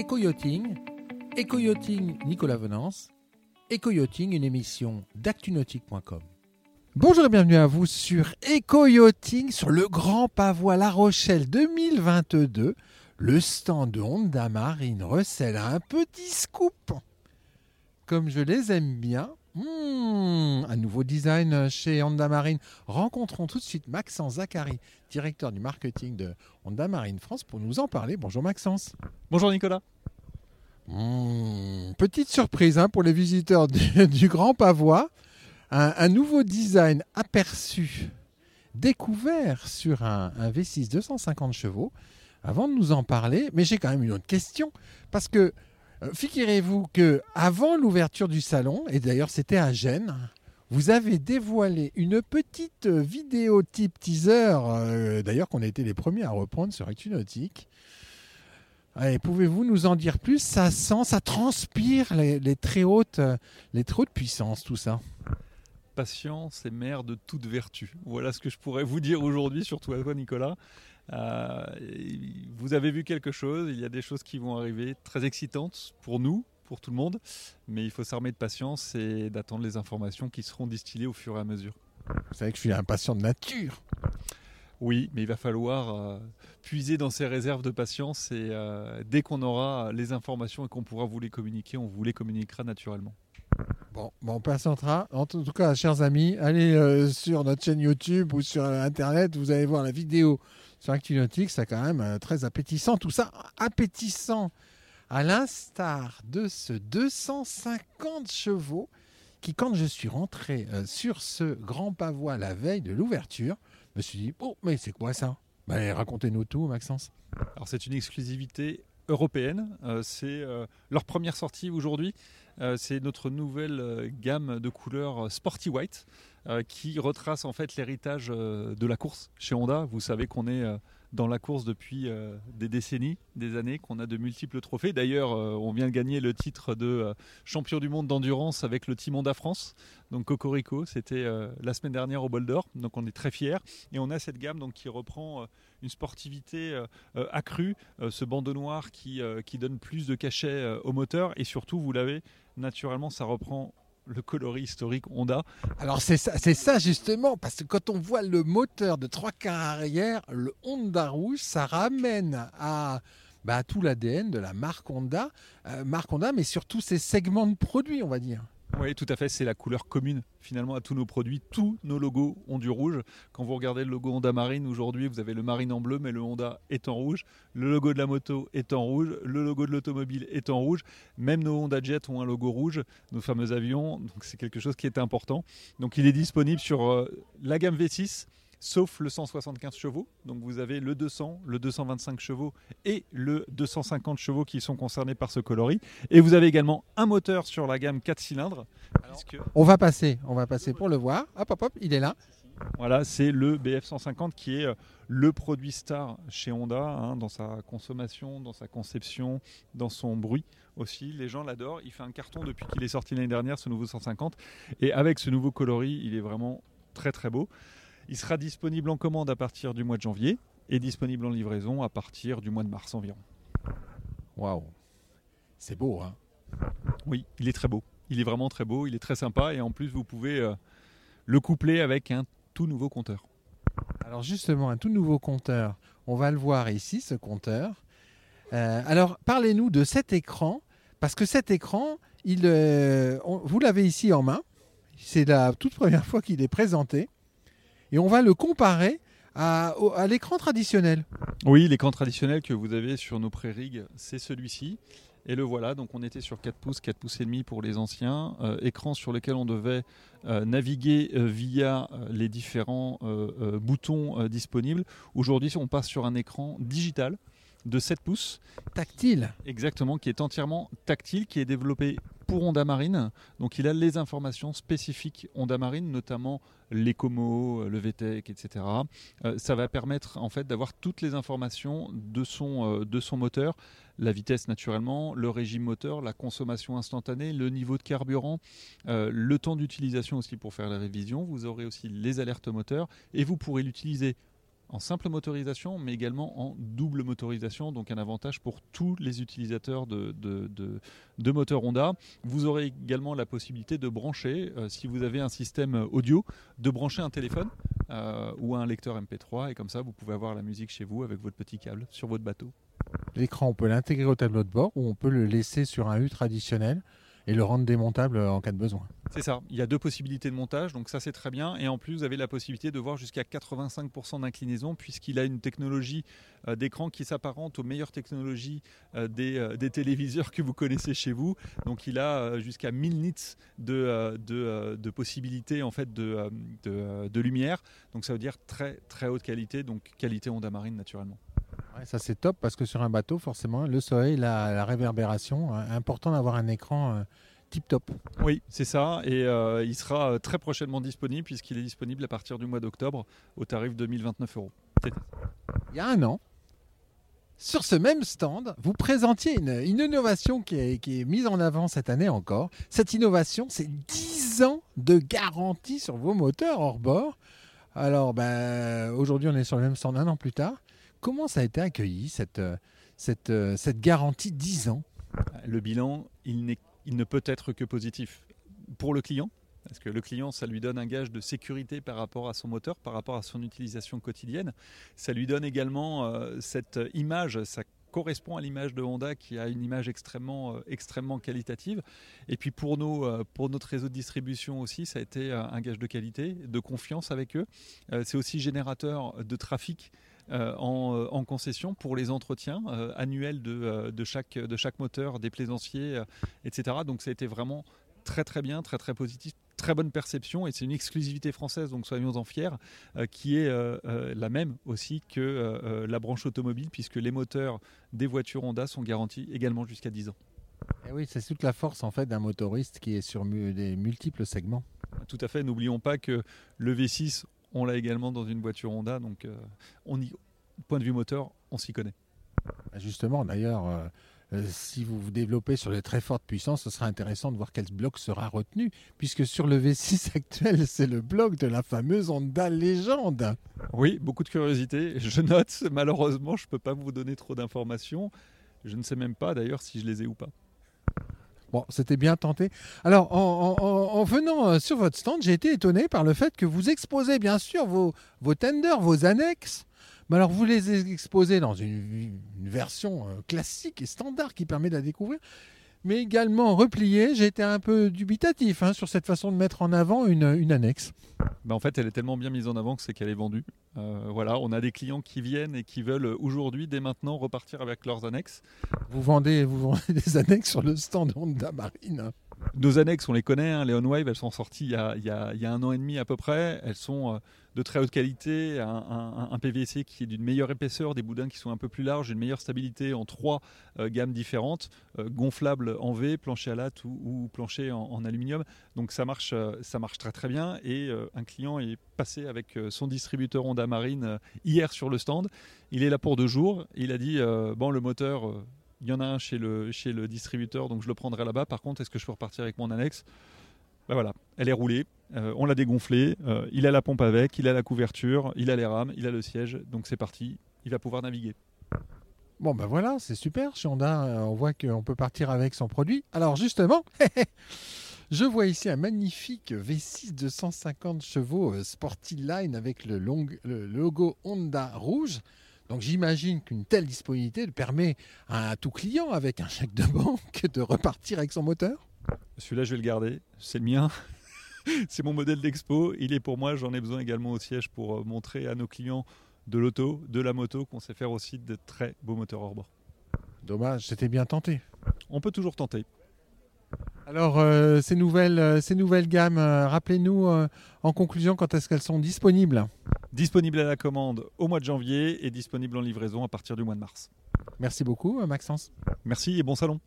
Éco-yachting, Éco-yachting Nicolas Venance, Éco-yachting, une émission d'actunautique.com. Bonjour et bienvenue à vous sur Éco-yachting sur le Grand Pavois La Rochelle 2022. Le stand de Honda Marine recèle un petit scoop. Comme je les aime bien, hmm, un nouveau design chez Honda Marine. Rencontrons tout de suite Maxence Zachary, directeur du marketing de Honda Marine France, pour nous en parler. Bonjour Maxence. Bonjour Nicolas. Hmm, petite surprise hein, pour les visiteurs du, du Grand Pavois. Un, un, nouveau design aperçu, découvert sur un, un V6 250 chevaux. Avant de nous en parler, mais j'ai quand même une autre question. Parce que, figurez-vous que avant l'ouverture du salon, et d'ailleurs c'était à Gênes, vous avez dévoilé une petite vidéo type teaser, euh, d'ailleurs qu'on a été les premiers à reprendre sur ActuNautique. Allez, pouvez-vous nous en dire plus? Ça sent, ça transpire les, les, très hautes, les très hautes puissances, tout ça. Patience est mère de toute vertu. Voilà ce que je pourrais vous dire aujourd'hui, surtout à toi, Nicolas. Euh, vous avez vu quelque chose, il y a des choses qui vont arriver très excitantes pour nous, pour tout le monde, mais il faut s'armer de patience et d'attendre les informations qui seront distillées au fur et à mesure. Vous savez que je suis impatient de nature. Oui, mais il va falloir euh, puiser dans ces réserves de patience et euh, dès qu'on aura les informations et qu'on pourra vous les communiquer, on vous les communiquera naturellement. Bon, bon, on patientera. En tout cas, chers amis, allez euh, sur notre chaîne YouTube ou sur Internet, vous allez voir la vidéo sur ActuNautique, c'est quand même euh, très appétissant. Tout ça appétissant, à l'instar de ce 250 chevaux qui, quand je suis rentré euh, sur ce grand pavois la veille de l'ouverture, me suis dit, oh, mais c'est quoi ça? Ben, Racontez-nous tout, Maxence. Alors, c'est une exclusivité européenne. Euh, c'est euh, leur première sortie aujourd'hui. Euh, c'est notre nouvelle gamme de couleurs Sporty White qui retrace en fait l'héritage de la course chez Honda. Vous savez qu'on est dans la course depuis euh, des décennies, des années, qu'on a de multiples trophées. D'ailleurs, euh, on vient de gagner le titre de euh, champion du monde d'endurance avec le Team Honda France. Donc Cocorico, c'était la semaine dernière au Bol d'Or. Donc on est très fiers. Et on a cette gamme donc, qui reprend une sportivité accrue, ce bandeau noir qui, qui donne plus de cachet au moteur. Et surtout, vous l'avez, naturellement, ça reprend le coloris historique Honda. Alors c'est ça, c'est ça justement, parce que quand on voit le moteur de trois quarts arrière, le Honda rouge, ça ramène à, bah, tout l'ADN de la marque Honda, euh, marque Honda, mais surtout ses segments de produits, on va dire. Oui, tout à fait. C'est la couleur commune finalement à tous nos produits. Tous nos logos ont du rouge. Quand vous regardez le logo Honda Marine aujourd'hui, vous avez le Marine en bleu, mais le Honda est en rouge. Le logo de la moto est en rouge. Le logo de l'automobile est en rouge. Même nos Honda Jet ont un logo rouge, nos fameux avions. Donc c'est quelque chose qui est important. Donc il est disponible sur euh, la gamme V6 sauf le 175 chevaux. Donc vous avez le 200, le 225 chevaux et le 250 chevaux qui sont concernés par ce coloris. Et vous avez également un moteur sur la gamme 4 cylindres. Alors, on va passer, on va passer pour le voir. Hop, hop, hop, il est là. Voilà, c'est le BF150 qui est euh, le produit star chez Honda hein, dans sa consommation, dans sa conception, dans son bruit aussi. Les gens l'adorent. Il fait un carton depuis qu'il est sorti l'année dernière, ce nouveau 150. Et avec ce nouveau coloris, il est vraiment très très beau. Il sera disponible en commande à partir du mois de janvier et disponible en livraison à partir du mois de mars environ. Waouh, c'est beau, hein Oui, il est très beau. Il est vraiment très beau, il est très sympa et en plus vous pouvez euh, le coupler avec un tout nouveau compteur. Alors justement, un tout nouveau compteur, on va le voir ici, ce compteur. Euh, alors parlez-nous de cet écran, parce que cet écran, il, euh, on, vous l'avez ici en main. C'est la toute première fois qu'il est présenté et on va le comparer à, à l'écran traditionnel. Oui, l'écran traditionnel que vous avez sur nos pré-rigs, c'est celui-ci. Et le voilà, donc on était sur 4 pouces, 4 pouces et demi pour les anciens, euh, écran sur lequel on devait euh, naviguer euh, via les différents boutons disponibles. Aujourd'hui, on passe sur un écran digital de 7 pouces. Tactile. Exactement, qui est entièrement tactile, qui est développé pour Honda Marine. Donc il a les informations spécifiques Honda Marine, notamment l'Ecomo, le VTEC, etc. Euh, ça va permettre en fait d'avoir toutes les informations de son, euh, de son moteur, la vitesse naturellement, le régime moteur, la consommation instantanée, le niveau de carburant, euh, le temps d'utilisation aussi pour faire la révision. Vous aurez aussi les alertes moteurs et vous pourrez l'utiliser en simple motorisation, mais également en double motorisation, donc un avantage pour tous les utilisateurs de, de, moteurs Honda. Vous aurez également la possibilité de brancher, euh, si vous avez un système audio, de brancher un téléphone euh, ou un lecteur MP3, et comme ça vous pouvez avoir la musique chez vous avec votre petit câble sur votre bateau. L'écran, on peut l'intégrer au tableau de bord ou on peut le laisser sur un U traditionnel et le rendre démontable en cas de besoin. C'est ça, il y a deux possibilités de montage, donc ça c'est très bien. Et en plus, vous avez la possibilité de voir jusqu'à 85% d'inclinaison, puisqu'il a une technologie euh, d'écran qui s'apparente aux meilleures technologies euh, euh, des, téléviseurs que vous connaissez chez vous. Donc il a jusqu'à 1000 nits de, possibilités en fait de, de, lumière. Donc ça veut dire très très haute qualité, donc qualité Honda Marine naturellement. Ça c'est top parce que sur un bateau, forcément, le soleil, la, la réverbération, hein, important d'avoir un écran tip top. Oui, c'est ça. Et euh, il sera euh, très prochainement disponible puisqu'il est disponible à partir du mois d'octobre au tarif de 1029 euros. Il y a un an, sur ce même stand, vous présentiez une, innovation qui est, qui est, mise en avant cette année encore. Cette innovation, c'est 10 ans de garantie sur vos moteurs hors bord. Alors, ben, aujourd'hui, on est sur le même stand un an plus tard. Comment ça a été accueilli, cette, cette, cette garantie 10 ans? Le bilan, il ne peut être que positif pour le client, parce que le client, ça lui donne un gage de sécurité par rapport à son moteur, par rapport à son utilisation quotidienne. Ça lui donne également euh, cette image, ça correspond à l'image de Honda qui a une image extrêmement, euh, extrêmement qualitative. Et puis pour, euh, pour notre réseau de distribution aussi, ça a été un gage de qualité, de confiance avec eux. C'est aussi générateur de trafic euh, euh, en, concession pour les entretiens euh, annuels de, chaque, de chaque moteur, des plaisanciers, etc. Donc ça a été vraiment très très bien, très très positif, très bonne perception et c'est une exclusivité française, donc soyons-en fiers, qui est la même aussi que la branche automobile puisque les moteurs des voitures Honda sont garantis également jusqu'à 10 ans. Et eh oui, c'est toute la force en fait d'un motoriste qui est sur des multiples segments. Tout à fait, n'oublions pas que le V6, on l'a également dans une voiture Honda, donc euh, on y, point de vue moteur, on s'y connaît. Bah, justement, d'ailleurs, euh, euh, si vous vous développez sur les très fortes puissances, ce sera intéressant de voir quel bloc sera retenu, puisque sur le V6 actuel, c'est le bloc de la fameuse Honda Légende. Oui, beaucoup de curiosité. Je note, malheureusement, je ne peux pas vous donner trop d'informations. Je ne sais même pas d'ailleurs si je les ai ou pas. Bon, c'était bien tenté. Alors, en, venant euh, sur votre stand, j'ai été étonné par le fait que vous exposez bien sûr vos, tenders, vos annexes. Mais alors, vous les exposez dans une, version euh, classique et standard qui permet de la découvrir mais également repliée. J'ai été un peu dubitatif hein, sur cette façon de mettre en avant une, annexe. Bah, en fait, elle est tellement bien mise en avant que c'est qu'elle est vendue. Euh, voilà, on a des clients qui viennent et qui veulent aujourd'hui, dès maintenant, repartir avec leurs annexes. Vous vendez, vous vendez des annexes sur le stand Honda Marine nos annexes, on les connaît, hein, les OnWave, elles sont sorties il y, a, un an et demi à peu près. Elles sont euh, de très haute qualité, un, PVC qui est d'une meilleure épaisseur, des boudins qui sont un peu plus larges, une meilleure stabilité en trois euh, gammes différentes, euh, gonflable en V, plancher à latte ou, plancher en, aluminium. Donc ça marche, ça marche très très bien. Et un client est passé avec son distributeur Honda Marine hier sur le stand. Il est là pour deux jours. Il a dit bon le moteur il y en a un chez le, distributeur, donc je le prendrai là-bas. Par contre, est-ce que je peux repartir avec mon annexe? Ben voilà, elle est roulée, euh, on l'a dégonflée, euh, il a la pompe avec, il a la couverture, il a les rames, il a le siège, donc c'est parti, il va pouvoir naviguer. Bon ben voilà, c'est super, chez Honda, euh, on voit qu'on peut partir avec son produit. Alors justement, je vois ici un magnifique V6 de 150 chevaux Sporty Line avec le logo Honda rouge. Donc j'imagine qu'une telle disponibilité permet à tout client avec un chèque de banque de repartir avec son moteur? Celui-là, je vais le garder. C'est le mien. C'est mon modèle d'expo. Il est pour moi. J'en ai besoin également au siège pour euh, montrer à nos clients de l'auto, de la moto, qu'on sait faire aussi de très beaux moteurs hors bord. Dommage, c'était bien tenté. On peut toujours tenter. Alors, euh, ces, nouvelles, euh, ces nouvelles gammes, rappelez-nous en conclusion quand est-ce qu'elles sont disponibles? Disponible à la commande au mois de janvier et disponible en livraison à partir du mois de mars. Merci beaucoup, Maxence. Merci et bon salon.